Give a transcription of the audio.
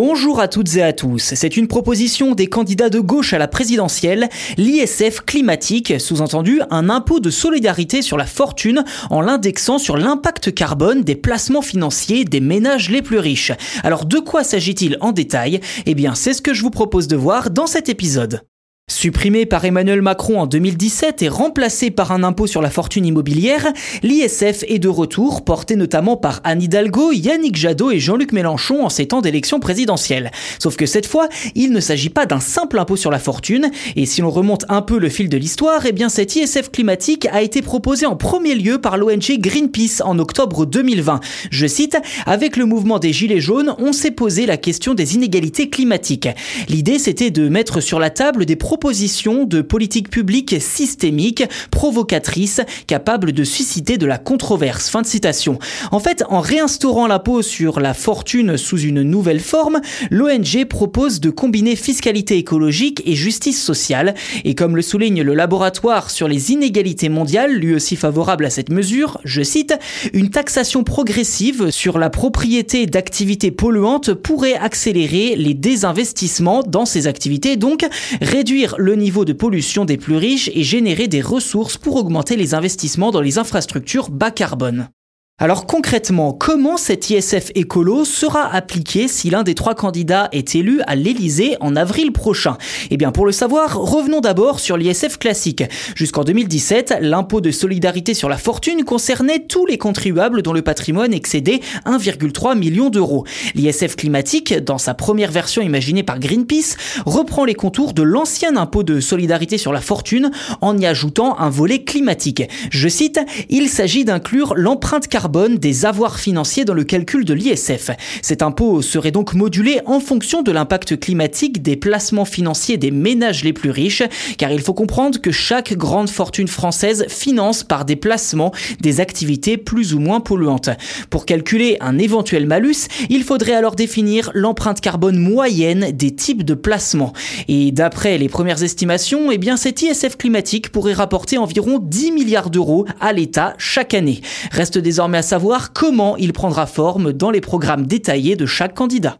Bonjour à toutes et à tous. C'est une proposition des candidats de gauche à la présidentielle, l'ISF climatique, sous-entendu un impôt de solidarité sur la fortune en l'indexant sur l'impact carbone des placements financiers des ménages les plus riches. Alors de quoi s'agit-il en détail? Eh bien c'est ce que je vous propose de voir dans cet épisode. Supprimé par Emmanuel Macron en 2017 et remplacé par un impôt sur la fortune immobilière, l'ISF est de retour, porté notamment par Anne Hidalgo, Yannick Jadot et Jean-Luc Mélenchon en ces temps d'élection présidentielle. Sauf que cette fois, il ne s'agit pas d'un simple impôt sur la fortune, et si l'on remonte un peu le fil de l'histoire, eh bien cet ISF climatique a été proposé en premier lieu par l'ONG Greenpeace en octobre 2020. Je cite, avec le mouvement des Gilets jaunes, on s'est posé la question des inégalités climatiques. L'idée c'était de mettre sur la table des propositions de politique publique systémique, provocatrice, capable de susciter de la controverse. Fin de citation. En fait, en réinstaurant l'impôt sur la fortune sous une nouvelle forme, l'ONG propose de combiner fiscalité écologique et justice sociale. Et comme le souligne le laboratoire sur les inégalités mondiales, lui aussi favorable à cette mesure, je cite, une taxation progressive sur la propriété d'activités polluantes pourrait accélérer les désinvestissements dans ces activités, donc réduire le niveau de pollution des plus riches et générer des ressources pour augmenter les investissements dans les infrastructures bas carbone. Alors concrètement, comment cet ISF écolo sera appliqué si l'un des trois candidats est élu à l'Elysée en avril prochain? Eh bien pour le savoir, revenons d'abord sur l'ISF classique. Jusqu'en 2017, l'impôt de solidarité sur la fortune concernait tous les contribuables dont le patrimoine excédait 1,3 million d'euros. L'ISF climatique, dans sa première version imaginée par Greenpeace, reprend les contours de l'ancien impôt de solidarité sur la fortune en y ajoutant un volet climatique. Je cite, il s'agit d'inclure l'empreinte carbone des avoirs financiers dans le calcul de l'ISF. Cet impôt serait donc modulé en fonction de l'impact climatique des placements financiers des ménages les plus riches, car il faut comprendre que chaque grande fortune française finance par des placements des activités plus ou moins polluantes. Pour calculer un éventuel malus, il faudrait alors définir l'empreinte carbone moyenne des types de placements. Et d'après les premières estimations, eh bien cet ISF climatique pourrait rapporter environ 10 milliards d'euros à l'État chaque année. Reste désormais à savoir comment il prendra forme dans les programmes détaillés de chaque candidat.